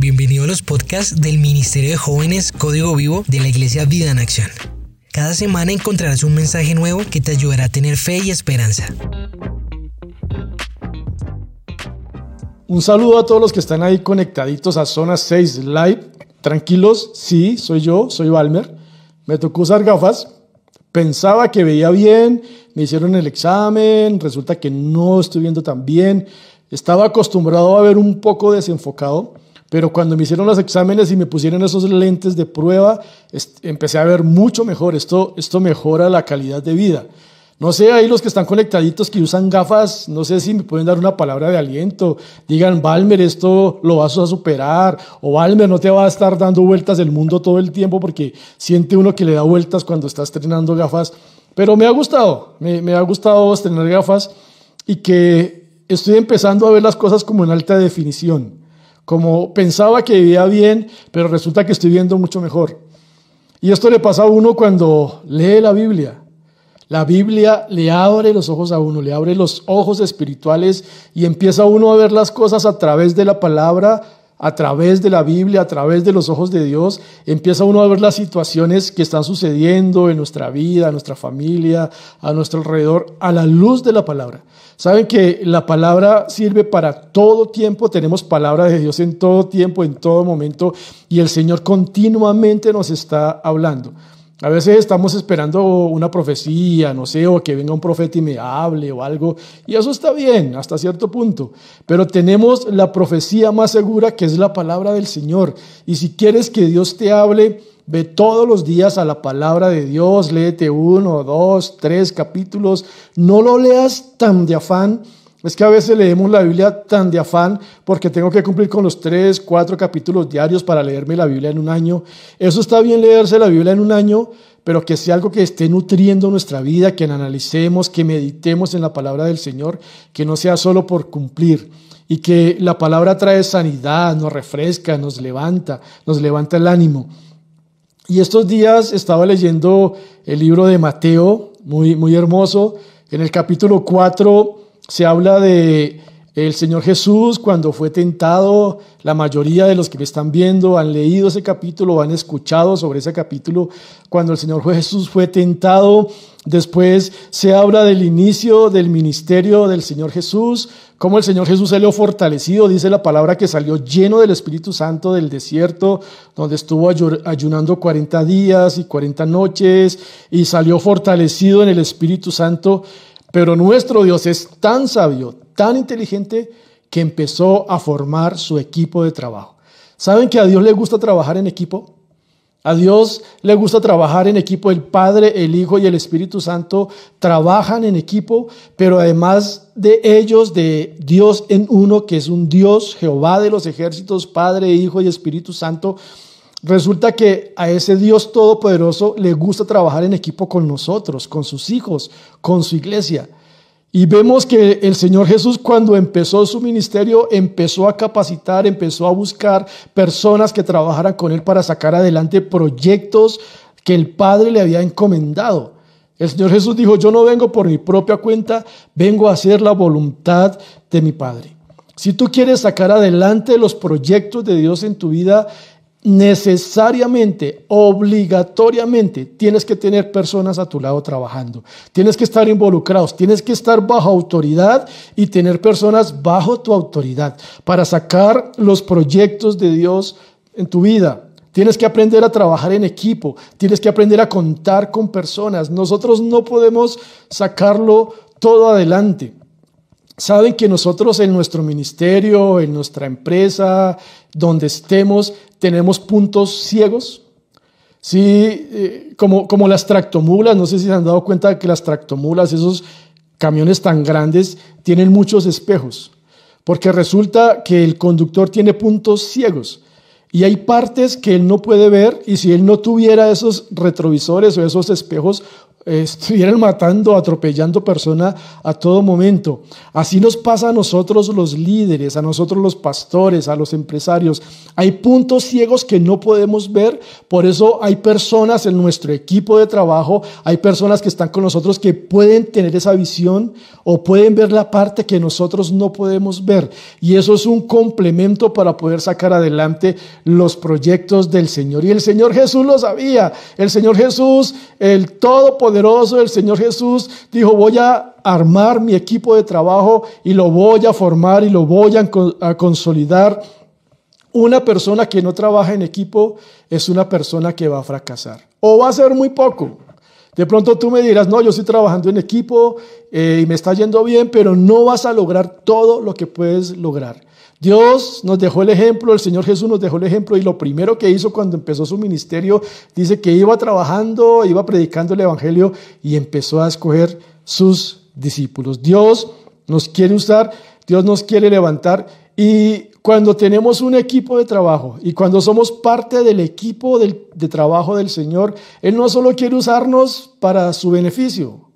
Bienvenido a los podcasts del Ministerio de Jóvenes Código Vivo de la Iglesia Vida en Acción. Cada semana encontrarás un mensaje nuevo que te ayudará a tener fe y esperanza. Un saludo a todos los que están ahí conectaditos a Zona 6 Live. Tranquilos, sí, soy yo, soy Valmer. Me tocó usar gafas. Pensaba que veía bien, me hicieron el examen, resulta que no estoy viendo tan bien. Estaba acostumbrado a ver un poco desenfocado, pero cuando me hicieron los exámenes y me pusieron esos lentes de prueba, empecé a ver mucho mejor. Esto, esto mejora la calidad de vida. No sé, ahí los que están conectaditos que usan gafas, no sé si me pueden dar una palabra de aliento. Digan, Valmer, esto lo vas a superar. O Valmer, no te va a estar dando vueltas el mundo todo el tiempo porque siente uno que le da vueltas cuando está estrenando gafas. Pero me ha gustado, me, me ha gustado estrenar gafas y que estoy empezando a ver las cosas como en alta definición. Como pensaba que vivía bien, pero resulta que estoy viendo mucho mejor. Y esto le pasa a uno cuando lee la Biblia. La Biblia le abre los ojos a uno, le abre los ojos espirituales y empieza uno a ver las cosas a través de la palabra, a través de la Biblia, a través de los ojos de Dios. Empieza uno a ver las situaciones que están sucediendo en nuestra vida, en nuestra familia, a nuestro alrededor, a la luz de la palabra. Saben que la palabra sirve para todo tiempo, tenemos palabra de Dios en todo tiempo, en todo momento, y el Señor continuamente nos está hablando. A veces estamos esperando una profecía, no sé, o que venga un profeta y me hable o algo, y eso está bien hasta cierto punto, pero tenemos la profecía más segura que es la palabra del Señor. Y si quieres que Dios te hable, ve todos los días a la palabra de Dios, léete uno, dos, tres capítulos, no lo leas tan de afán es que a veces leemos la Biblia tan de afán porque tengo que cumplir con los tres, cuatro capítulos diarios para leerme la Biblia en un año. Eso está bien leerse la Biblia en un año, pero que sea algo que esté nutriendo nuestra vida, que analicemos, que meditemos en la palabra del Señor, que no sea solo por cumplir y que la palabra trae sanidad, nos refresca, nos levanta, nos levanta el ánimo. Y estos días estaba leyendo el libro de Mateo, muy, muy hermoso, en el capítulo 4 se habla de el Señor Jesús cuando fue tentado. La mayoría de los que me están viendo han leído ese capítulo, han escuchado sobre ese capítulo. Cuando el Señor Jesús fue tentado, después se habla del inicio del ministerio del Señor Jesús, cómo el Señor Jesús salió fortalecido, dice la palabra que salió lleno del Espíritu Santo del desierto, donde estuvo ayunando 40 días y 40 noches y salió fortalecido en el Espíritu Santo. Pero nuestro Dios es tan sabio, tan inteligente, que empezó a formar su equipo de trabajo. ¿Saben que a Dios le gusta trabajar en equipo? A Dios le gusta trabajar en equipo. El Padre, el Hijo y el Espíritu Santo trabajan en equipo, pero además de ellos, de Dios en uno, que es un Dios, Jehová de los ejércitos, Padre, Hijo y Espíritu Santo, Resulta que a ese Dios todopoderoso le gusta trabajar en equipo con nosotros, con sus hijos, con su iglesia. Y vemos que el Señor Jesús cuando empezó su ministerio empezó a capacitar, empezó a buscar personas que trabajaran con Él para sacar adelante proyectos que el Padre le había encomendado. El Señor Jesús dijo, yo no vengo por mi propia cuenta, vengo a hacer la voluntad de mi Padre. Si tú quieres sacar adelante los proyectos de Dios en tu vida, necesariamente, obligatoriamente, tienes que tener personas a tu lado trabajando. Tienes que estar involucrados, tienes que estar bajo autoridad y tener personas bajo tu autoridad para sacar los proyectos de Dios en tu vida. Tienes que aprender a trabajar en equipo, tienes que aprender a contar con personas. Nosotros no podemos sacarlo todo adelante. Saben que nosotros en nuestro ministerio, en nuestra empresa, donde estemos, tenemos puntos ciegos. Sí, eh, como, como las tractomulas, no sé si se han dado cuenta de que las tractomulas, esos camiones tan grandes, tienen muchos espejos, porque resulta que el conductor tiene puntos ciegos y hay partes que él no puede ver y si él no tuviera esos retrovisores o esos espejos, estuvieran matando, atropellando personas a todo momento. Así nos pasa a nosotros los líderes, a nosotros los pastores, a los empresarios. Hay puntos ciegos que no podemos ver, por eso hay personas en nuestro equipo de trabajo, hay personas que están con nosotros que pueden tener esa visión o pueden ver la parte que nosotros no podemos ver. Y eso es un complemento para poder sacar adelante los proyectos del Señor. Y el Señor Jesús lo sabía. El Señor Jesús, el Todopoderoso, el Señor Jesús dijo, voy a armar mi equipo de trabajo y lo voy a formar y lo voy a, consolidar. Una persona que no trabaja en equipo es una persona que va a fracasar o va a ser muy poco. De pronto tú me dirás, no, yo estoy trabajando en equipo eh, y me está yendo bien, pero no vas a lograr todo lo que puedes lograr. Dios nos dejó el ejemplo, el Señor Jesús nos dejó el ejemplo y lo primero que hizo cuando empezó su ministerio, dice que iba trabajando, iba predicando el Evangelio y empezó a escoger sus discípulos. Dios nos quiere usar, Dios nos quiere levantar y cuando tenemos un equipo de trabajo y cuando somos parte del equipo de trabajo del Señor, Él no solo quiere usarnos para su beneficio,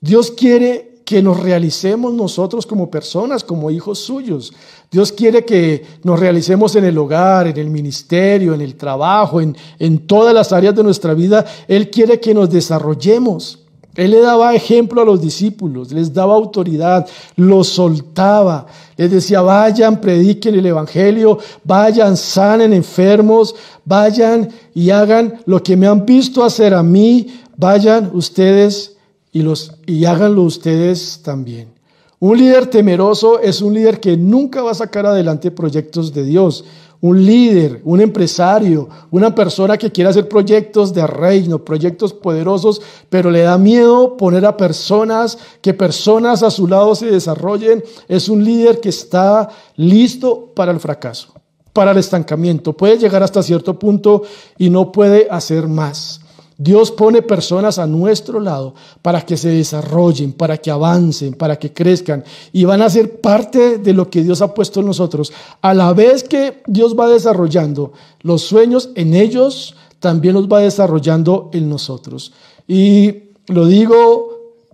Dios quiere que nos realicemos nosotros como personas, como hijos suyos. Dios quiere que nos realicemos en el hogar, en el ministerio, en el trabajo, en, en todas las áreas de nuestra vida. Él quiere que nos desarrollemos. Él le daba ejemplo a los discípulos, les daba autoridad, los soltaba, les decía, vayan, prediquen el Evangelio, vayan, sanen enfermos, vayan y hagan lo que me han visto hacer a mí, vayan ustedes y, los, y háganlo ustedes también. Un líder temeroso es un líder que nunca va a sacar adelante proyectos de Dios. Un líder, un empresario, una persona que quiere hacer proyectos de reino, proyectos poderosos, pero le da miedo poner a personas, que personas a su lado se desarrollen, es un líder que está listo para el fracaso, para el estancamiento. Puede llegar hasta cierto punto y no puede hacer más. Dios pone personas a nuestro lado para que se desarrollen, para que avancen, para que crezcan y van a ser parte de lo que Dios ha puesto en nosotros. A la vez que Dios va desarrollando los sueños en ellos, también los va desarrollando en nosotros. Y lo digo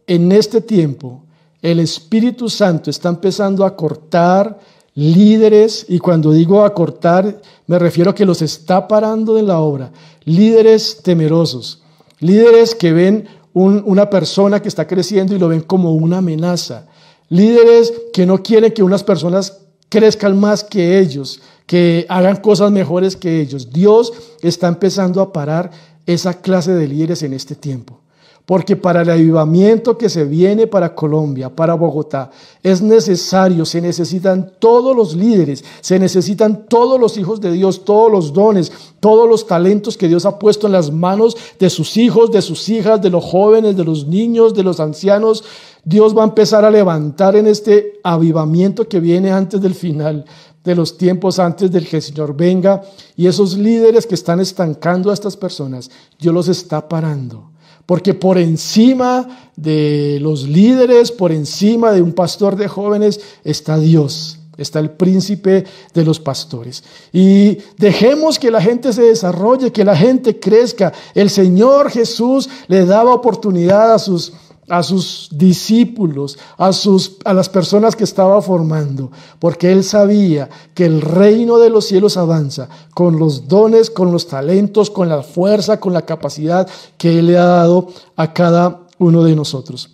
en este tiempo, el Espíritu Santo está empezando a cortar líderes, y cuando digo acortar, me refiero a que los está parando de la obra, líderes temerosos, líderes que ven una persona que está creciendo y lo ven como una amenaza, líderes que no quieren que unas personas crezcan más que ellos, que hagan cosas mejores que ellos. Dios está empezando a parar esa clase de líderes en este tiempo. Porque para el avivamiento que se viene para Colombia, para Bogotá, es necesario, se necesitan todos los líderes, se necesitan todos los hijos de Dios, todos los dones, todos los talentos que Dios ha puesto en las manos de sus hijos, de sus hijas, de los jóvenes, de los niños, de los ancianos. Dios va a empezar a levantar en este avivamiento que viene antes del final de los tiempos antes del que el Señor venga. Y esos líderes que están estancando a estas personas, Dios los está parando porque por encima de los líderes, por encima de un pastor de jóvenes, está Dios, está el príncipe de los pastores. Y dejemos que la gente se desarrolle, que la gente crezca. El Señor Jesús le daba oportunidad a sus a sus discípulos, a, sus, a las personas que estaba formando, porque él sabía que el reino de los cielos avanza con los dones, con los talentos, con la fuerza, con la capacidad que él le ha dado a cada uno de nosotros.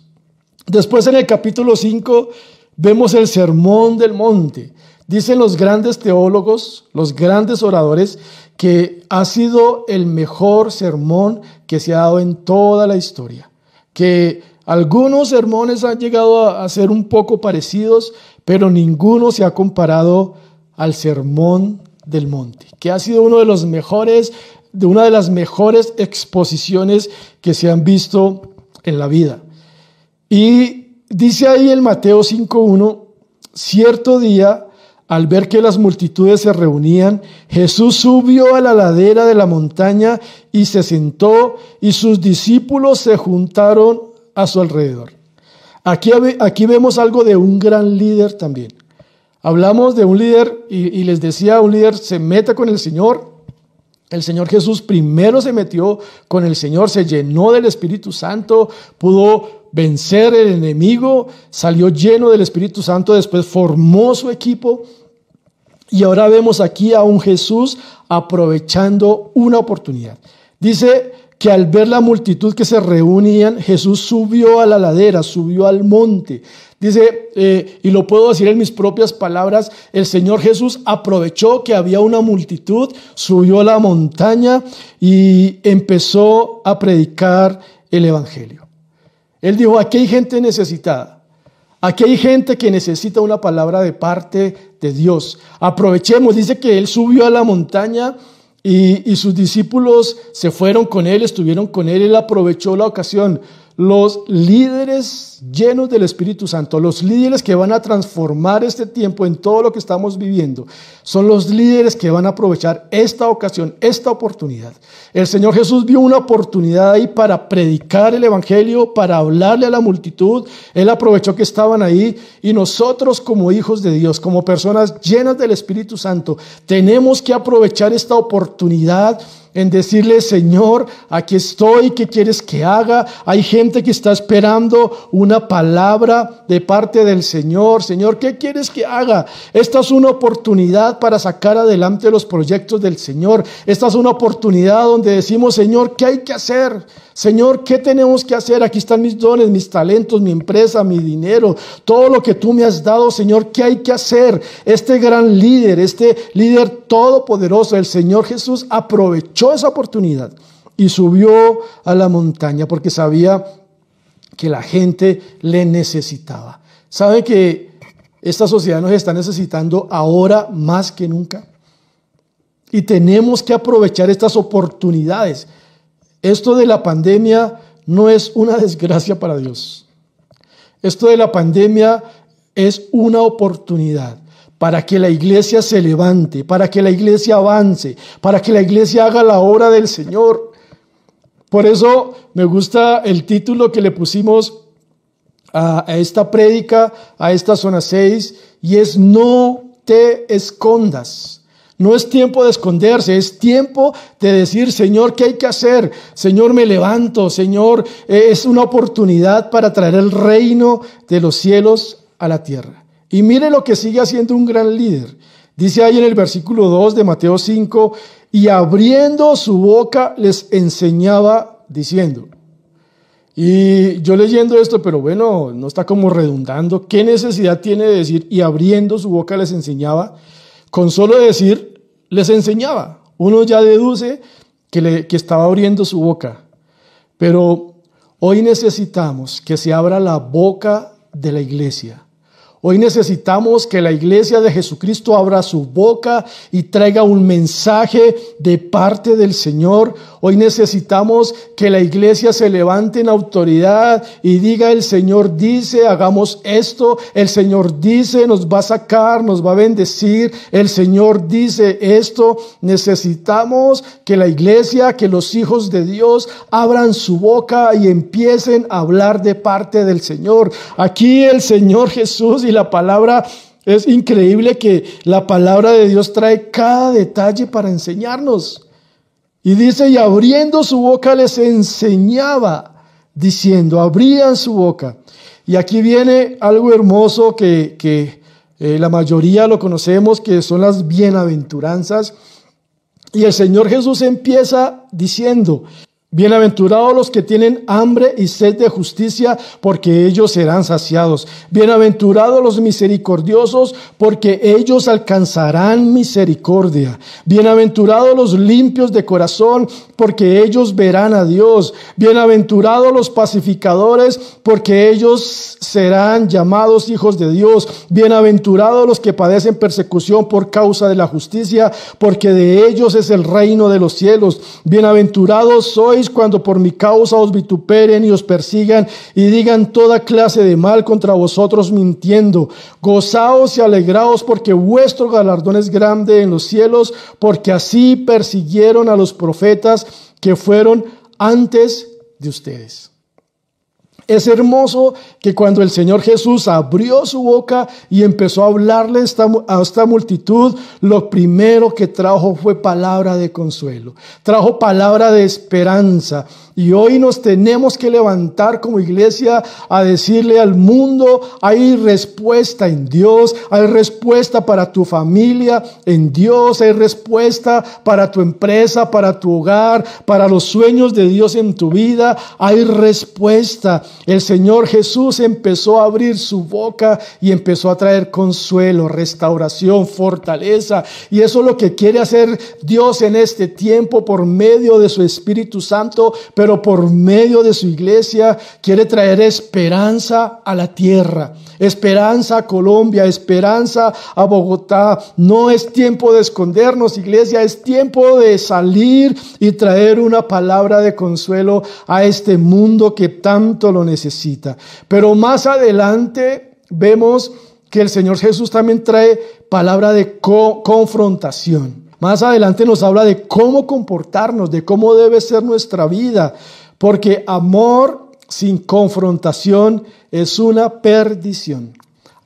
Después en el capítulo 5 vemos el sermón del monte. Dicen los grandes teólogos, los grandes oradores, que ha sido el mejor sermón que se ha dado en toda la historia, que algunos sermones han llegado a, ser un poco parecidos, pero ninguno se ha comparado al sermón del monte, que ha sido uno de los mejores, de una de las mejores exposiciones que se han visto en la vida. Y dice ahí el Mateo 5.1, cierto día, al ver que las multitudes se reunían, Jesús subió a la ladera de la montaña y se sentó, y sus discípulos se juntaron a su alrededor. Aquí, aquí vemos algo de un gran líder también. Hablamos de un líder, y, les decía, un líder se mete con el Señor, El Señor Jesús primero se metió con el Señor, se llenó del Espíritu Santo, pudo vencer el enemigo, salió lleno del Espíritu Santo, después formó su equipo y ahora vemos aquí a un Jesús aprovechando una oportunidad. Dice que al ver la multitud que se reunían, Jesús subió a la ladera, subió al monte. Dice, eh, y lo puedo decir en mis propias palabras, el Señor Jesús aprovechó que había una multitud, subió a la montaña y empezó a predicar el Evangelio. Él dijo, aquí hay gente necesitada. Aquí hay gente que necesita una palabra de parte de Dios. Aprovechemos, dice que él subió a la montaña y, y, sus discípulos se fueron con él, estuvieron con él, él aprovechó la ocasión los líderes llenos del Espíritu Santo, los líderes que van a transformar este tiempo en todo lo que estamos viviendo, son los líderes que van a aprovechar esta ocasión, esta oportunidad. El Señor Jesús vio una oportunidad ahí para predicar el Evangelio, para hablarle a la multitud. Él aprovechó que estaban ahí y nosotros como hijos de Dios, como personas llenas del Espíritu Santo, tenemos que aprovechar esta oportunidad en decirle, Señor, aquí estoy, ¿qué quieres que haga? Hay gente que está esperando una palabra de parte del Señor. Señor, ¿qué quieres que haga? Esta es una oportunidad para sacar adelante los proyectos del Señor. Esta es una oportunidad donde decimos, Señor, ¿qué hay que hacer? Señor, ¿qué tenemos que hacer? Aquí están mis dones, mis talentos, mi empresa, mi dinero, todo lo que tú me has dado, Señor, ¿qué hay que hacer? Este gran líder, este líder todopoderoso, el Señor Jesús, aprovechó esa oportunidad y subió a la montaña porque sabía que la gente le necesitaba. ¿Sabe que esta sociedad nos está necesitando ahora más que nunca? Y tenemos que aprovechar estas oportunidades. Esto de la pandemia no es una desgracia para Dios. Esto de la pandemia es una oportunidad para que la iglesia se levante, para que la iglesia avance, para que la iglesia haga la obra del Señor. Por eso me gusta el título que le pusimos a, esta prédica, a esta zona 6, y es no te escondas. No es tiempo de esconderse, es tiempo de decir, Señor, ¿qué hay que hacer? Señor, me levanto, Señor, eh, es una oportunidad para traer el reino de los cielos a la tierra. Y mire lo que sigue haciendo un gran líder. Dice ahí en el versículo 2 de Mateo 5, y abriendo su boca les enseñaba diciendo. Y yo leyendo esto, pero bueno, no está como redundando. ¿Qué necesidad tiene de decir y abriendo su boca les enseñaba? Con solo decir les enseñaba. Uno ya deduce que, le, que estaba abriendo su boca. Pero hoy necesitamos que se abra la boca de la iglesia Hoy necesitamos que la iglesia de Jesucristo abra su boca y traiga un mensaje de parte del Señor. Hoy necesitamos que la iglesia se levante en autoridad y diga, el Señor dice, hagamos esto, el Señor dice, nos va a sacar, nos va a bendecir, el Señor dice esto. Necesitamos que la iglesia, que los hijos de Dios abran su boca y empiecen a hablar de parte del Señor. Aquí el Señor Jesús y la palabra es increíble que la palabra de Dios trae cada detalle para enseñarnos. Y dice, y abriendo su boca les enseñaba, diciendo, abrían su boca. Y aquí viene algo hermoso que, que eh, la mayoría lo conocemos, que son las bienaventuranzas. Y el Señor Jesús empieza diciendo, Bienaventurados los que tienen hambre y sed de justicia, porque ellos serán saciados. Bienaventurados los misericordiosos, porque ellos alcanzarán misericordia. Bienaventurados los limpios de corazón, porque ellos verán a Dios. Bienaventurados los pacificadores, porque ellos serán llamados hijos de Dios. Bienaventurados los que padecen persecución por causa de la justicia, porque de ellos es el reino de los cielos. Bienaventurados sois cuando por mi causa os vituperen y os persigan y digan toda clase de mal contra vosotros mintiendo. Gozaos y alegraos porque vuestro galardón es grande en los cielos, porque así persiguieron a los profetas que fueron antes de ustedes. Es hermoso que cuando el Señor Jesús abrió su boca y empezó a hablarle a esta multitud, lo primero que trajo fue palabra de consuelo, trajo palabra de esperanza. Y hoy nos tenemos que levantar como iglesia a decirle al mundo, hay respuesta en Dios, hay respuesta para tu familia en Dios, hay respuesta para tu empresa, para tu hogar, para los sueños de Dios en tu vida, hay respuesta. El Señor Jesús empezó a abrir su boca y empezó a traer consuelo, restauración, fortaleza. Y eso es lo que quiere hacer Dios en este tiempo por medio de su Espíritu Santo por medio de su iglesia quiere traer esperanza a la tierra, esperanza a Colombia, esperanza a Bogotá. No es tiempo de escondernos, iglesia, es tiempo de salir y traer una palabra de consuelo a este mundo que tanto lo necesita. Pero más adelante vemos que el Señor Jesús también trae palabra de confrontación. Más adelante nos habla de cómo comportarnos, de cómo debe ser nuestra vida, porque amor sin confrontación es una perdición.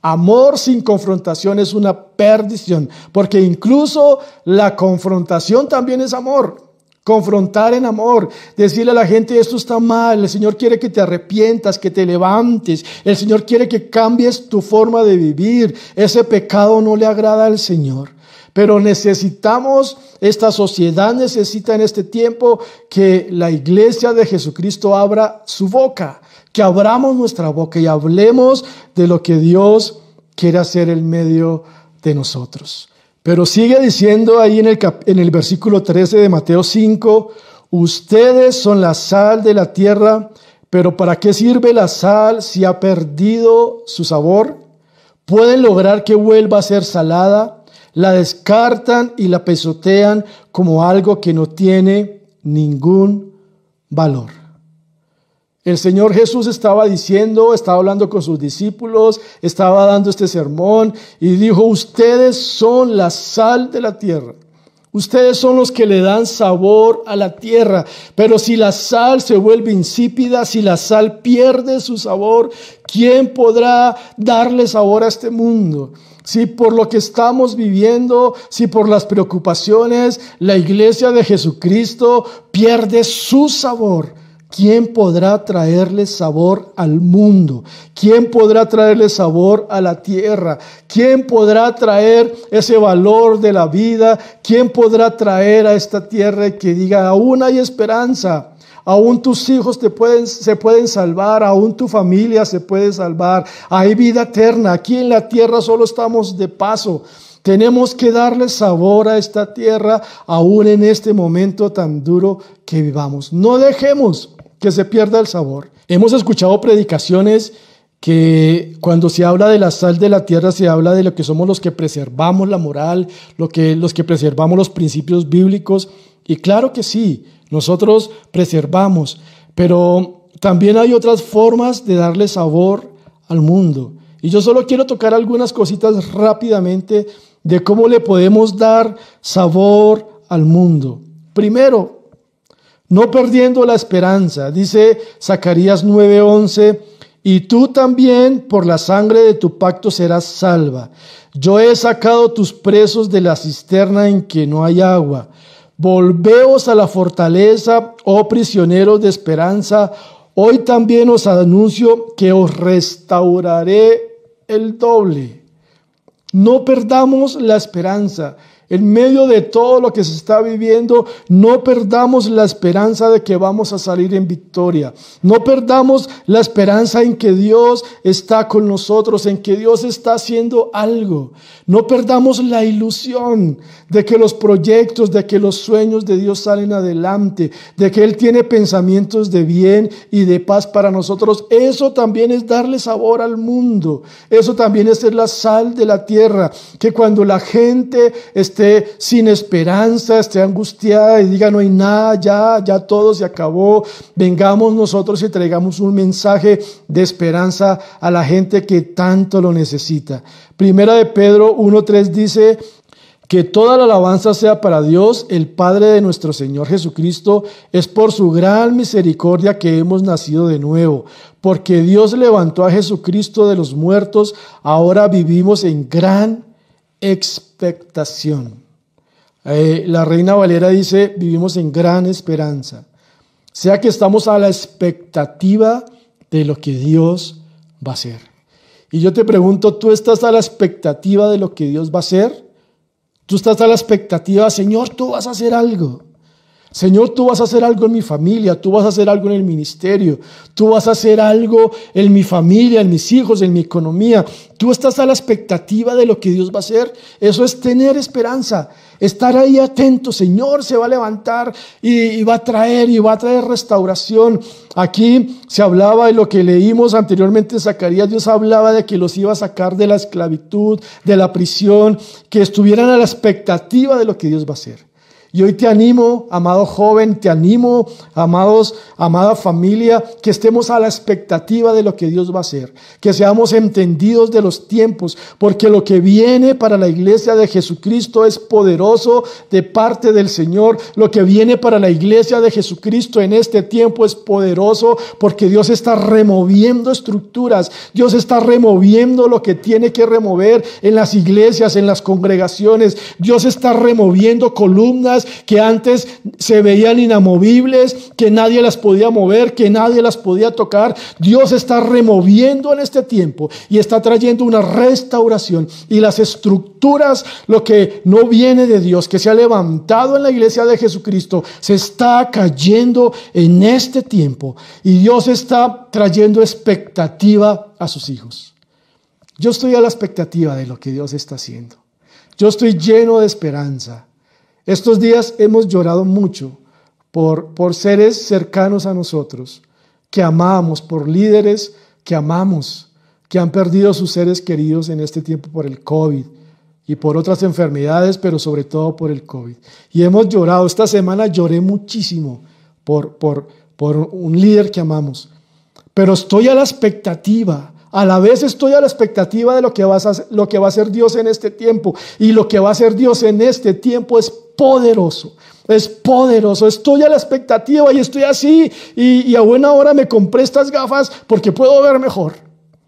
Amor sin confrontación es una perdición, porque incluso la confrontación también es amor. Confrontar en amor, decirle a la gente esto está mal, el Señor quiere que te arrepientas, que te levantes, el Señor quiere que cambies tu forma de vivir, ese pecado no le agrada al Señor. Pero necesitamos, esta sociedad necesita en este tiempo que la iglesia de Jesucristo abra su boca, que abramos nuestra boca y hablemos de lo que Dios quiere hacer en medio de nosotros. Pero sigue diciendo ahí en el, en el versículo 13 de Mateo 5, ustedes son la sal de la tierra, pero ¿para qué sirve la sal si ha perdido su sabor? ¿Pueden lograr que vuelva a ser salada? La descartan y la pesotean como algo que no tiene ningún valor. El Señor Jesús estaba diciendo, estaba hablando con sus discípulos, estaba dando este sermón y dijo, ustedes son la sal de la tierra. Ustedes son los que le dan sabor a la tierra. Pero si la sal se vuelve insípida, si la sal pierde su sabor, ¿quién podrá darle sabor a este mundo? Si por lo que estamos viviendo, si por las preocupaciones, la iglesia de Jesucristo pierde su sabor, ¿quién podrá traerle sabor al mundo? ¿Quién podrá traerle sabor a la tierra? ¿Quién podrá traer ese valor de la vida? ¿Quién podrá traer a esta tierra que diga, aún hay esperanza? Aún tus hijos te pueden, se pueden salvar, aún tu familia se puede salvar. Hay vida eterna. Aquí en la tierra solo estamos de paso. Tenemos que darle sabor a esta tierra, aún en este momento tan duro que vivamos. No dejemos que se pierda el sabor. Hemos escuchado predicaciones que cuando se habla de la sal de la tierra se habla de lo que somos los que preservamos la moral, lo que, los que preservamos los principios bíblicos. Y claro que sí, nosotros preservamos, pero también hay otras formas de darle sabor al mundo. Y yo solo quiero tocar algunas cositas rápidamente de cómo le podemos dar sabor al mundo. Primero, no perdiendo la esperanza. Dice Zacarías 9:11, y tú también por la sangre de tu pacto serás salva. Yo he sacado tus presos de la cisterna en que no hay agua Volveos a la fortaleza, oh prisioneros de esperanza. Hoy también os anuncio que os restauraré el doble. No perdamos la esperanza. En medio de todo lo que se está viviendo, no perdamos la esperanza de que vamos a salir en victoria. No perdamos la esperanza en que Dios está con nosotros, en que Dios está haciendo algo. No perdamos la ilusión de que los proyectos, de que los sueños de Dios salen adelante, de que Él tiene pensamientos de bien y de paz para nosotros. Eso también es darle sabor al mundo. Eso también es ser la sal de la tierra. Que cuando la gente esté sin esperanza, esté angustiada y diga no hay nada, ya, ya todo se acabó, vengamos nosotros y traigamos un mensaje de esperanza a la gente que tanto lo necesita. Primera de Pedro 1.3 dice, Que toda la alabanza sea para Dios, el Padre de nuestro Señor Jesucristo. Es por su gran misericordia que hemos nacido de nuevo. Porque Dios levantó a Jesucristo de los muertos. Ahora vivimos en gran expectación. Eh, la reina Valera dice, vivimos en gran esperanza. Sea que estamos a la expectativa de lo que Dios va a hacer. Y yo te pregunto, ¿tú estás a la expectativa de lo que Dios va a hacer? Tú estás a la expectativa, Señor, tú vas a hacer algo. Señor, tú vas a hacer algo en mi familia, tú vas a hacer algo en el ministerio, tú vas a hacer algo en mi familia, en mis hijos, en mi economía. Tú estás a la expectativa de lo que Dios va a hacer. Eso es tener esperanza, estar ahí atento. Señor se va a levantar y, va a traer y va a traer restauración. Aquí se hablaba de lo que leímos anteriormente en Zacarías. Dios hablaba de que los iba a sacar de la esclavitud, de la prisión, que estuvieran a la expectativa de lo que Dios va a hacer. Y hoy te animo, amado joven, te animo, amados, amada familia, que estemos a la expectativa de lo que Dios va a hacer, que seamos entendidos de los tiempos, porque lo que viene para la iglesia de Jesucristo es poderoso de parte del Señor. Lo que viene para la iglesia de Jesucristo en este tiempo es poderoso porque Dios está removiendo estructuras, Dios está removiendo lo que tiene que remover en las iglesias, en las congregaciones, Dios está removiendo columnas que antes se veían inamovibles, que nadie las podía mover, que nadie las podía tocar. Dios está removiendo en este tiempo y está trayendo una restauración. Y las estructuras, lo que no viene de Dios, que se ha levantado en la iglesia de Jesucristo, se está cayendo en este tiempo. Y Dios está trayendo expectativa a sus hijos. Yo estoy a la expectativa de lo que Dios está haciendo. Yo estoy lleno de esperanza. Estos días hemos llorado mucho por, por seres cercanos a nosotros, que amamos, por líderes que amamos, que han perdido sus seres queridos en este tiempo por el COVID y por otras enfermedades, pero sobre todo por el COVID. Y hemos llorado. Esta semana lloré muchísimo por, por, por un líder que amamos. Pero estoy a la expectativa a la vez estoy a la expectativa de lo que, a, lo que va a hacer Dios en este tiempo. Y lo que va a hacer Dios en este tiempo es poderoso. Es poderoso. Estoy a la expectativa y estoy así. Y, y a buena hora me compré estas gafas porque puedo ver mejor.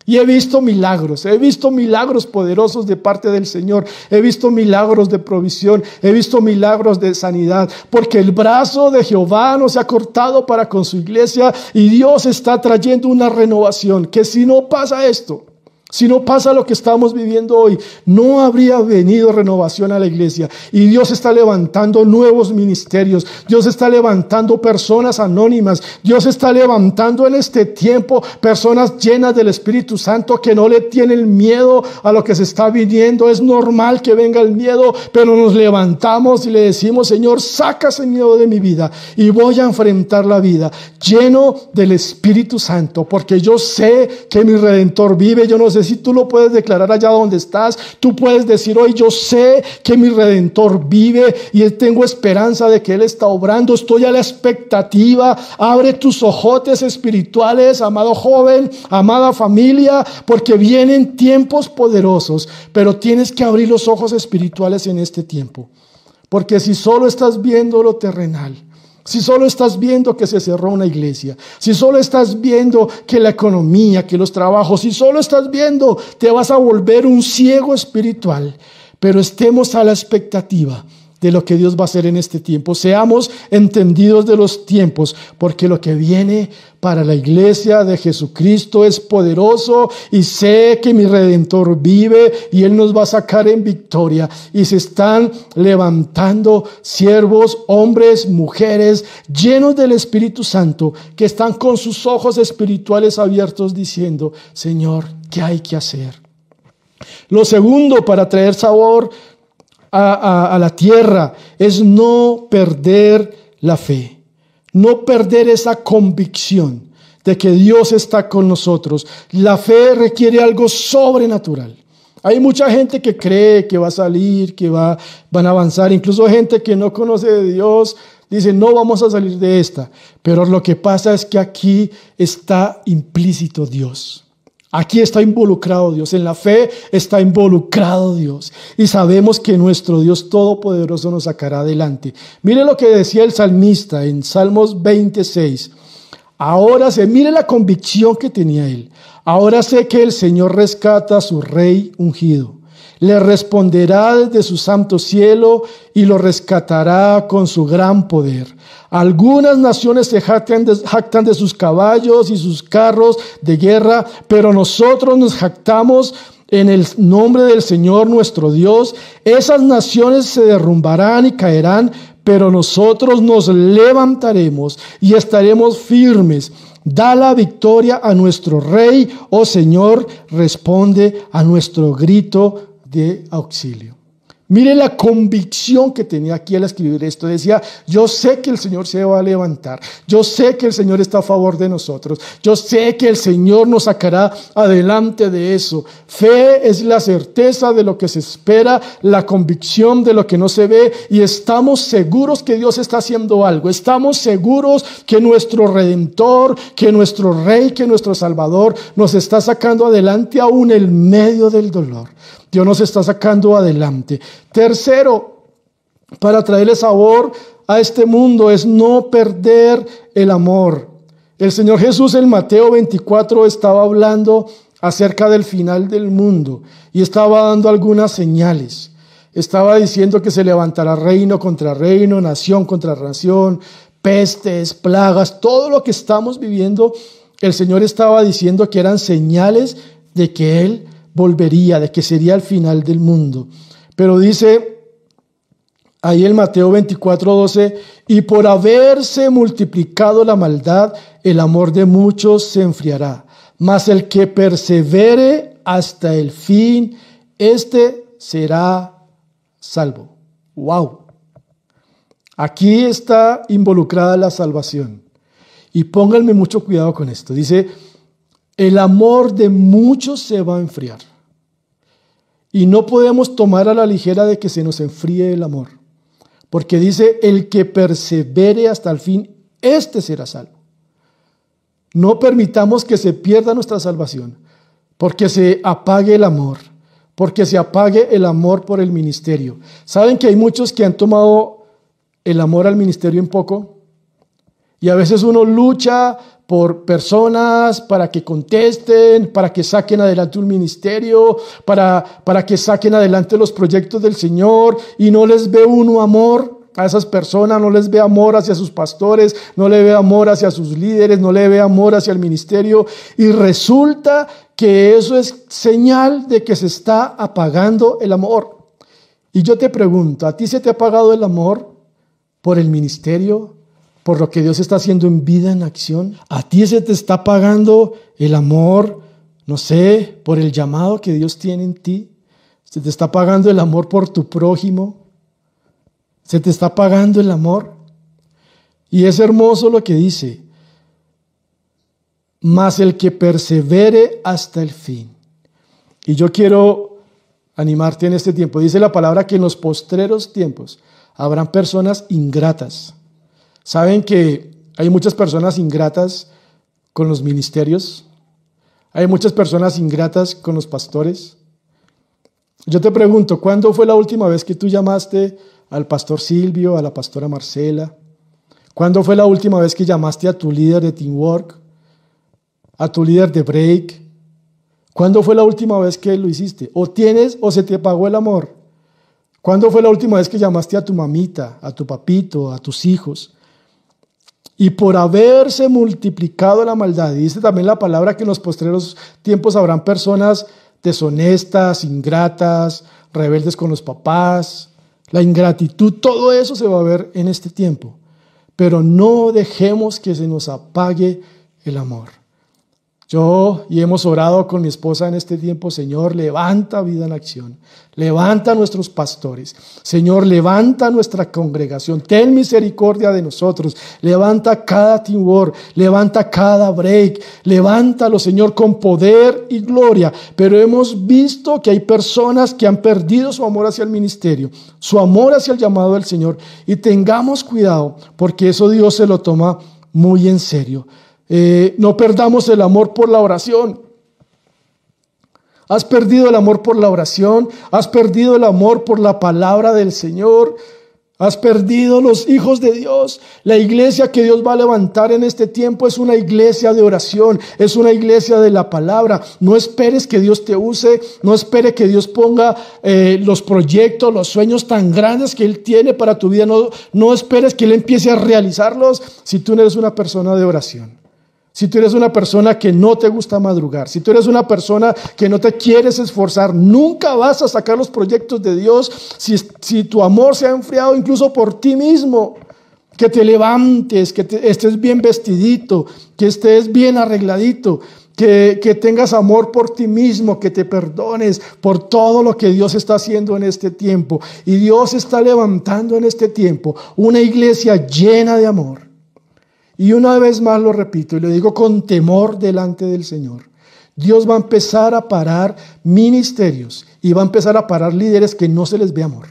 Y he visto milagros, he visto milagros poderosos de parte del Señor, he visto milagros de provisión, he visto milagros de sanidad, porque el brazo de Jehová no se ha cortado para con su iglesia y Dios está trayendo una renovación, que si no pasa esto, si no pasa lo que estamos viviendo hoy, no habría venido renovación a la iglesia. Y Dios está levantando nuevos ministerios. Dios está levantando personas anónimas. Dios está levantando en este tiempo personas llenas del Espíritu Santo que no le tienen miedo a lo que se está viniendo. Es normal que venga el miedo, pero nos levantamos y le decimos, Señor, saca ese miedo de mi vida y voy a enfrentar la vida lleno del Espíritu Santo, porque yo sé que mi Redentor vive. Yo no sé si tú lo puedes declarar allá donde estás. Tú puedes decir hoy, yo sé que mi redentor vive y tengo esperanza de que Él está obrando. Estoy a la expectativa. Abre tus ojotes espirituales, amado joven, amada familia, porque vienen tiempos poderosos, pero tienes que abrir los ojos espirituales en este tiempo. Porque si solo estás viendo lo terrenal, si solo estás viendo que se cerró una iglesia, si solo estás viendo que la economía, que los trabajos, si solo estás viendo, te vas a volver un ciego espiritual. Pero estemos a la expectativa de lo que Dios va a hacer en este tiempo. Seamos entendidos de los tiempos, porque lo que viene para la iglesia de Jesucristo es poderoso y sé que mi redentor vive y Él nos va a sacar en victoria. Y se están levantando siervos, hombres, mujeres, llenos del Espíritu Santo, que están con sus ojos espirituales abiertos diciendo, Señor, ¿qué hay que hacer? Lo segundo para traer sabor a, la tierra es no perder la fe, no perder esa convicción de que Dios está con nosotros. La fe requiere algo sobrenatural. Hay mucha gente que cree que va a salir, que va, van a avanzar, incluso gente que no conoce de Dios, dice, no vamos a salir de esta. Pero lo que pasa es que aquí está implícito Dios. Aquí está involucrado Dios, en la fe está involucrado Dios. Y sabemos que nuestro Dios Todopoderoso nos sacará adelante. Mire lo que decía el salmista en Salmos 26. Ahora se, mire la convicción que tenía él. Ahora sé que el Señor rescata a su rey ungido. Le responderá desde su santo cielo y lo rescatará con su gran poder. Algunas naciones se jactan de, sus caballos y sus carros de guerra, pero nosotros nos jactamos en el nombre del Señor nuestro Dios. Esas naciones se derrumbarán y caerán, pero nosotros nos levantaremos y estaremos firmes. Da la victoria a nuestro Rey, oh Señor, responde a nuestro grito de auxilio. Mire la convicción que tenía aquí al escribir esto. Decía, yo sé que el Señor se va a levantar. Yo sé que el Señor está a favor de nosotros. Yo sé que el Señor nos sacará adelante de eso. Fe es la certeza de lo que se espera, la convicción de lo que no se ve y estamos seguros que Dios está haciendo algo. Estamos seguros que nuestro Redentor, que nuestro Rey, que nuestro Salvador nos está sacando adelante aún en medio del dolor. Dios nos está sacando adelante. Tercero, para traerle sabor a este mundo es no perder el amor. El Señor Jesús en Mateo 24 estaba hablando acerca del final del mundo y estaba dando algunas señales. Estaba diciendo que se levantará reino contra reino, nación contra nación, pestes, plagas, todo lo que estamos viviendo. El Señor estaba diciendo que eran señales de que Él volvería, de que sería el final del mundo. Pero dice ahí en Mateo 24, 12, y por haberse multiplicado la maldad, el amor de muchos se enfriará. Mas el que persevere hasta el fin, este será salvo. Wow. Aquí está involucrada la salvación. Y pónganme mucho cuidado con esto. Dice, el amor de muchos se va a enfriar. Y no podemos tomar a la ligera de que se nos enfríe el amor. Porque dice, el que persevere hasta el fin, este será salvo. No permitamos que se pierda nuestra salvación, porque se apague el amor, porque se apague el amor por el ministerio. ¿Saben que hay muchos que han tomado el amor al ministerio en poco? Y a veces uno lucha por personas para que contesten, para que saquen adelante un ministerio, para, para que saquen adelante los proyectos del Señor y no les ve uno amor a esas personas, no les ve amor hacia sus pastores, no le ve amor hacia sus líderes, no le ve amor hacia el ministerio y resulta que eso es señal de que se está apagando el amor. Y yo te pregunto, ¿a ti se te ha apagado el amor por el ministerio, por lo que Dios está haciendo en vida, en acción. A ti se te está pagando el amor, no sé, por el llamado que Dios tiene en ti. Se te está pagando el amor por tu prójimo. Se te está pagando el amor. Y es hermoso lo que dice. Mas el que persevere hasta el fin. Y yo quiero animarte en este tiempo. Dice la palabra que en los postreros tiempos habrán personas ingratas Saben que hay muchas personas ingratas con los ministerios. Hay muchas personas ingratas con los pastores. Yo te pregunto, ¿cuándo fue la última vez que tú llamaste al pastor Silvio, a la pastora Marcela? ¿Cuándo fue la última vez que llamaste a tu líder de Teamwork? ¿A tu líder de Break? ¿Cuándo fue la última vez que lo hiciste? ¿O tienes o se te pagó el amor? ¿Cuándo fue la última vez que llamaste a tu mamita, a tu papito, a tus hijos? Y por haberse multiplicado la maldad, y dice también la palabra que en los postreros tiempos habrán personas deshonestas, ingratas, rebeldes con los papás, la ingratitud, todo eso se va a ver en este tiempo. Pero no dejemos que se nos apague el amor. Yo y hemos orado con mi esposa en este tiempo, Señor, levanta vida en acción, levanta a nuestros pastores, Señor, levanta nuestra congregación, ten misericordia de nosotros, levanta cada timor, levanta cada break, levántalo, Señor, con poder y gloria. Pero hemos visto que hay personas que han perdido su amor hacia el ministerio, su amor hacia el llamado del Señor, y tengamos cuidado, porque eso Dios se lo toma muy en serio. Eh, no perdamos el amor por la oración. Has perdido el amor por la oración, has perdido el amor por la palabra del Señor, has perdido los hijos de Dios. La iglesia que Dios va a levantar en este tiempo es una iglesia de oración, es una iglesia de la palabra. No esperes que Dios te use, no espere que Dios ponga eh, los proyectos, los sueños tan grandes que Él tiene para tu vida. No, no esperes que Él empiece a realizarlos si tú no eres una persona de oración. Si tú eres una persona que no te gusta madrugar, si tú eres una persona que no te quieres esforzar, nunca vas a sacar los proyectos de Dios si, tu amor se ha enfriado incluso por ti mismo. Que te levantes, que estés bien vestidito, que estés bien arregladito, que, que, tengas amor por ti mismo, que te perdones por todo lo que Dios está haciendo en este tiempo. Y Dios está levantando en este tiempo una iglesia llena de amor y una vez más lo repito y lo digo con temor delante del Señor. Dios va a empezar a parar ministerios y va a empezar a parar líderes que no se les ve amor.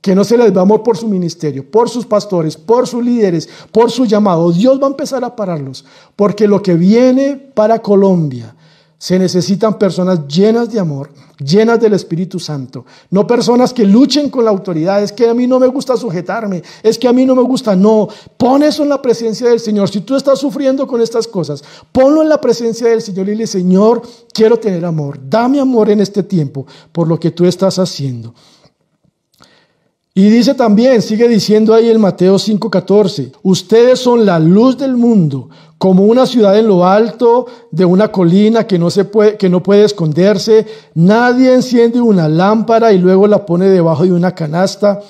Que no se les ve amor por su ministerio, por sus pastores, por sus líderes, por su llamado. Dios va a empezar a pararlos. Porque lo que viene para Colombia, se necesitan personas llenas de amor, llenas del Espíritu Santo. No personas que luchen con la autoridad. Es que a mí no me gusta sujetarme. Es que a mí no me gusta. No, pon eso en la presencia del Señor. Si tú estás sufriendo con estas cosas, ponlo en la presencia del Señor y dile, Señor, quiero tener amor. Dame amor en este tiempo por lo que tú estás haciendo. Y dice también, sigue diciendo ahí el Mateo 5:14, ustedes son la luz del mundo, como una ciudad en lo alto de una colina que no, se puede, que no puede esconderse. Nadie enciende una lámpara y luego la pone debajo de una canasta.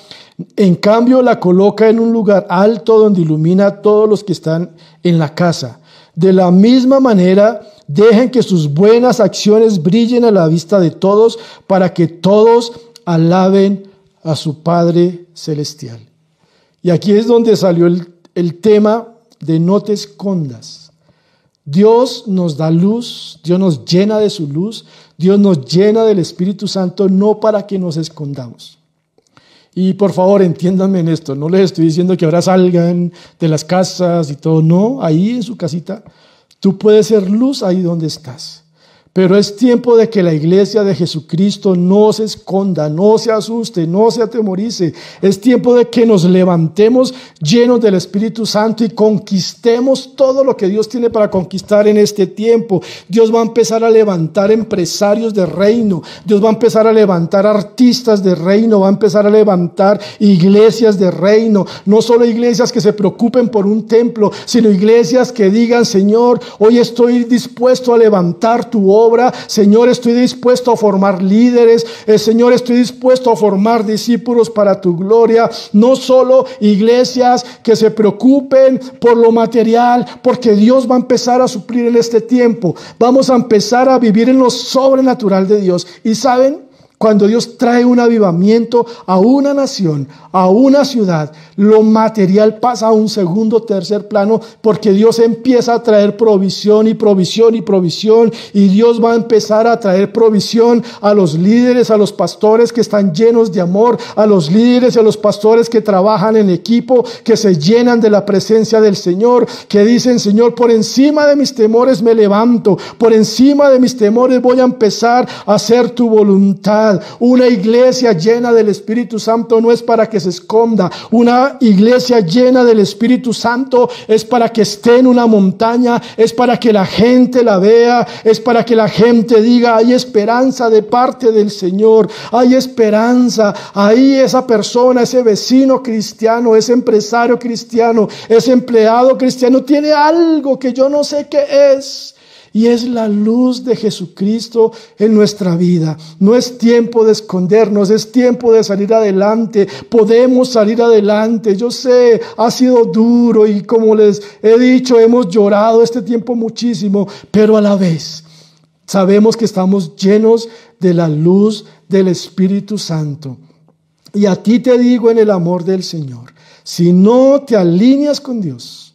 En cambio, la coloca en un lugar alto donde ilumina a todos los que están en la casa. De la misma manera, dejen que sus buenas acciones brillen a la vista de todos para que todos alaben a su Padre Celestial. Y aquí es donde salió el, tema de no te escondas. Dios nos da luz, Dios nos llena de su luz, Dios nos llena del Espíritu Santo, no para que nos escondamos. Y por favor, entiéndanme en esto, no les estoy diciendo que ahora salgan de las casas y todo, no, ahí en su casita, tú puedes ser luz ahí donde estás. Pero es tiempo de que la iglesia de Jesucristo no se esconda, no se asuste, no se atemorice. Es tiempo de que nos levantemos llenos del Espíritu Santo y conquistemos todo lo que Dios tiene para conquistar en este tiempo. Dios va a empezar a levantar empresarios de reino. Dios va a empezar a levantar artistas de reino. Va a empezar a levantar iglesias de reino. No solo iglesias que se preocupen por un templo, sino iglesias que digan, Señor, hoy estoy dispuesto a levantar tu obra Señor, estoy dispuesto a formar líderes. Eh, Señor, estoy dispuesto a formar discípulos para tu gloria. No solo iglesias que se preocupen por lo material, porque Dios va a empezar a suplir en este tiempo. Vamos a empezar a vivir en lo sobrenatural de Dios. Y saben, cuando Dios trae un avivamiento a una nación, a una ciudad, lo material pasa a un segundo, tercer plano, porque Dios empieza a traer provisión y provisión y provisión, y Dios va a empezar a traer provisión a los líderes, a los pastores que están llenos de amor, a los líderes y a los pastores que trabajan en equipo, que se llenan de la presencia del Señor, que dicen, Señor, por encima de mis temores me levanto, por encima de mis temores voy a empezar a hacer tu voluntad. Una iglesia llena del Espíritu Santo no es para que se esconda. Una iglesia llena del Espíritu Santo es para que esté en una montaña, es para que la gente la vea, es para que la gente diga, hay esperanza de parte del Señor, hay esperanza. Ahí esa persona, ese vecino cristiano, ese empresario cristiano, ese empleado cristiano tiene algo que yo no sé qué es y es la luz de Jesucristo en nuestra vida. No es tiempo de escondernos, es tiempo de salir adelante. Podemos salir adelante. Yo sé, ha sido duro y como les he dicho, hemos llorado este tiempo muchísimo, pero a la vez sabemos que estamos llenos de la luz del Espíritu Santo. Y a ti te digo en el amor del Señor, si no te alineas con Dios,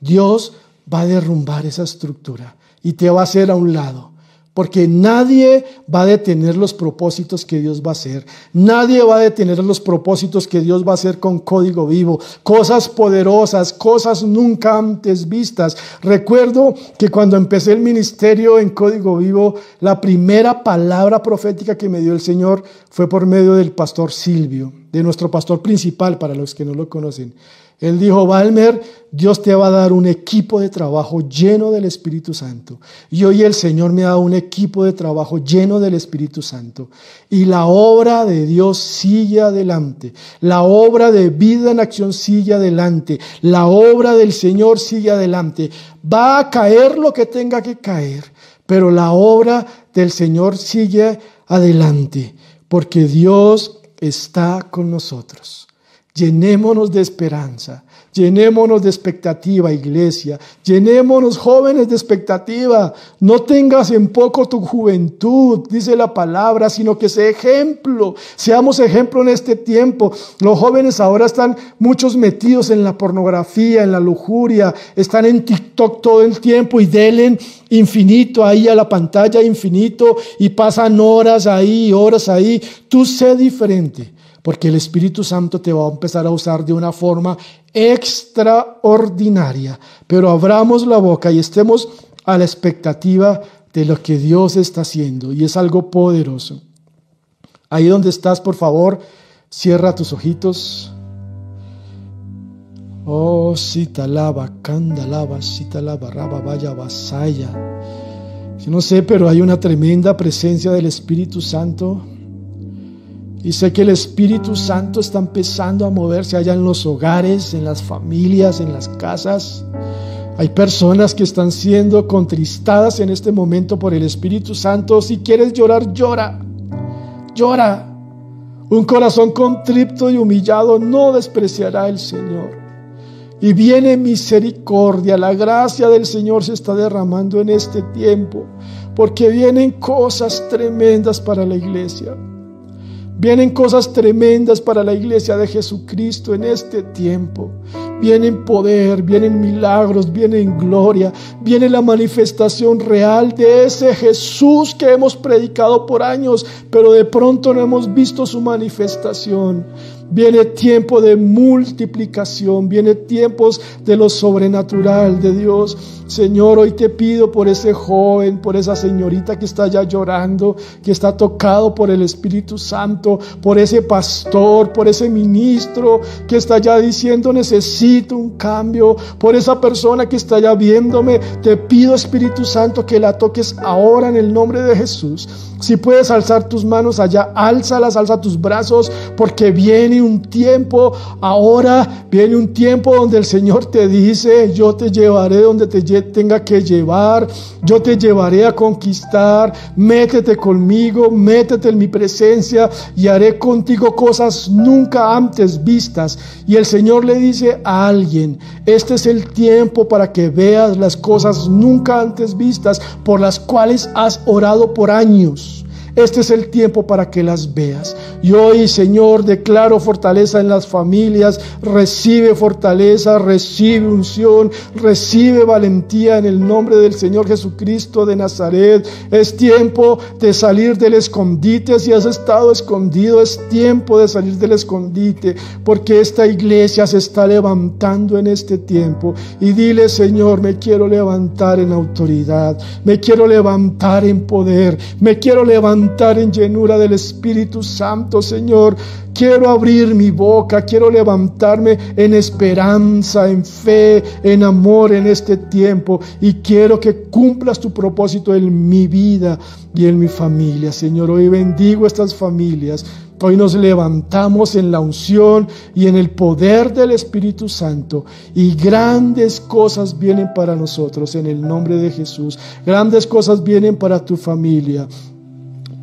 Dios va a derrumbar esa estructura y te va a hacer a un lado porque nadie va a detener los propósitos que Dios va a hacer. Nadie va a detener los propósitos que Dios va a hacer con código vivo. Cosas poderosas, cosas nunca antes vistas. Recuerdo que cuando empecé el ministerio en código vivo, la primera palabra profética que me dio el Señor fue por medio del pastor Silvio, de nuestro pastor principal, para los que no lo conocen. Él dijo, Valmer, Dios te va a dar un equipo de trabajo lleno del Espíritu Santo. Y hoy el Señor me ha dado un equipo de trabajo lleno del Espíritu Santo. Y la obra de Dios sigue adelante. La obra de vida en acción sigue adelante. La obra del Señor sigue adelante. Va a caer lo que tenga que caer. Pero la obra del Señor sigue adelante. Porque Dios está con nosotros. Llenémonos de esperanza, llenémonos de expectativa, iglesia, llenémonos jóvenes de expectativa. No tengas en poco tu juventud, dice la palabra, sino que sea ejemplo, seamos ejemplo en este tiempo. Los jóvenes ahora están muchos metidos en la pornografía, en la lujuria, están en TikTok todo el tiempo y delen infinito ahí a la pantalla, infinito, y pasan horas ahí, horas ahí. Tú sé diferente porque el Espíritu Santo te va a empezar a usar de una forma extraordinaria. Pero abramos la boca y estemos a la expectativa de lo que Dios está haciendo y es algo poderoso. Ahí donde estás, por favor, cierra tus ojitos. Oh, citalaba, candalaba, citalaba, raba, vaya, vasaya. Yo no sé, pero hay una tremenda presencia del Espíritu Santo y sé que el Espíritu Santo está empezando a moverse allá en los hogares, en las familias, en las casas. Hay personas que están siendo contristadas en este momento por el Espíritu Santo. Si quieres llorar, llora. Llora. Un corazón contrito y humillado no despreciará el Señor. Y viene misericordia. La gracia del Señor se está derramando en este tiempo. Porque vienen cosas tremendas para la iglesia. Vienen cosas tremendas para la iglesia de Jesucristo en este tiempo. Vienen poder, vienen milagros, vienen gloria, viene la manifestación real de ese Jesús que hemos predicado por años, pero de pronto no hemos visto su manifestación. Viene tiempo de multiplicación, viene tiempos de lo sobrenatural de Dios. Señor, hoy te pido por ese joven, por esa señorita que está ya llorando, que está tocado por el Espíritu Santo, por ese pastor, por ese ministro que está ya diciendo necesito un cambio, por esa persona que está ya viéndome. Te pido Espíritu Santo que la toques ahora en el nombre de Jesús. Si puedes alzar tus manos allá, álzalas, alza tus brazos, porque viene un tiempo, ahora viene un tiempo donde el Señor te dice, yo te llevaré donde te tenga que llevar, yo te llevaré a conquistar, métete conmigo, métete en mi presencia y haré contigo cosas nunca antes vistas. Y el Señor le dice a alguien, este es el tiempo para que veas las cosas nunca antes vistas por las cuales has orado por años. Este es el tiempo para que las veas. Y hoy, Señor, declaro fortaleza en las familias. Recibe fortaleza, recibe unción, recibe valentía en el nombre del Señor Jesucristo de Nazaret. Es tiempo de salir del escondite. Si has estado escondido, es tiempo de salir del escondite. Porque esta iglesia se está levantando en este tiempo. Y dile, Señor, me quiero levantar en autoridad. Me quiero levantar en poder. Me quiero levantar en llenura del Espíritu Santo, Señor. Quiero abrir mi boca, quiero levantarme en esperanza, en fe, en amor en este tiempo. Y quiero que cumplas tu propósito en mi vida y en mi familia. Señor, hoy bendigo estas familias. Hoy nos levantamos en la unción y en el poder del Espíritu Santo y grandes cosas vienen para nosotros en el nombre de Jesús. Grandes cosas vienen para tu familia.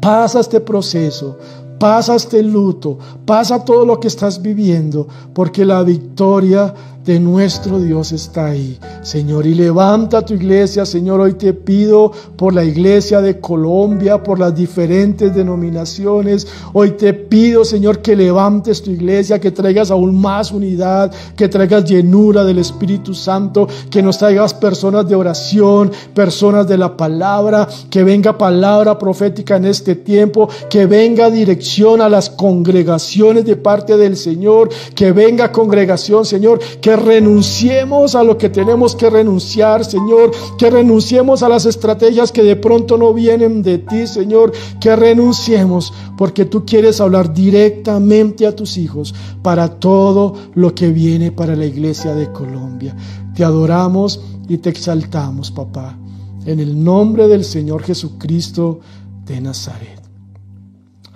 Pasa este proceso, pasa este luto, pasa todo lo que estás viviendo, porque la victoria de nuestro Dios está ahí, Señor. Y levanta tu iglesia, Señor. Hoy te pido por la iglesia de Colombia, por las diferentes denominaciones. Hoy te pido, Señor, que levantes tu iglesia, que traigas aún más unidad, que traigas llenura del Espíritu Santo, que nos traigas personas de oración, personas de la palabra, que venga palabra profética en este tiempo, que venga dirección a las congregaciones de parte del Señor, que venga congregación, Señor, renunciemos a lo que tenemos que renunciar, Señor, que renunciemos a las estrategias que de pronto no vienen de ti, Señor, que renunciemos porque tú quieres hablar directamente a tus hijos para todo lo que viene para la iglesia de Colombia. Te adoramos y te exaltamos, papá, en el nombre del Señor Jesucristo de Nazaret.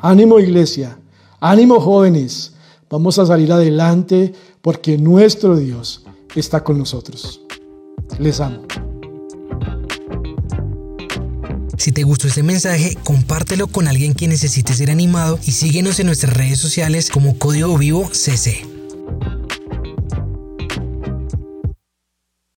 Ánimo iglesia, ánimo jóvenes, vamos a salir adelante porque nuestro Dios está con nosotros. Les amo. Si te gustó este mensaje, compártelo con alguien que necesite ser animado y síguenos en nuestras redes sociales como Código Vivo CC.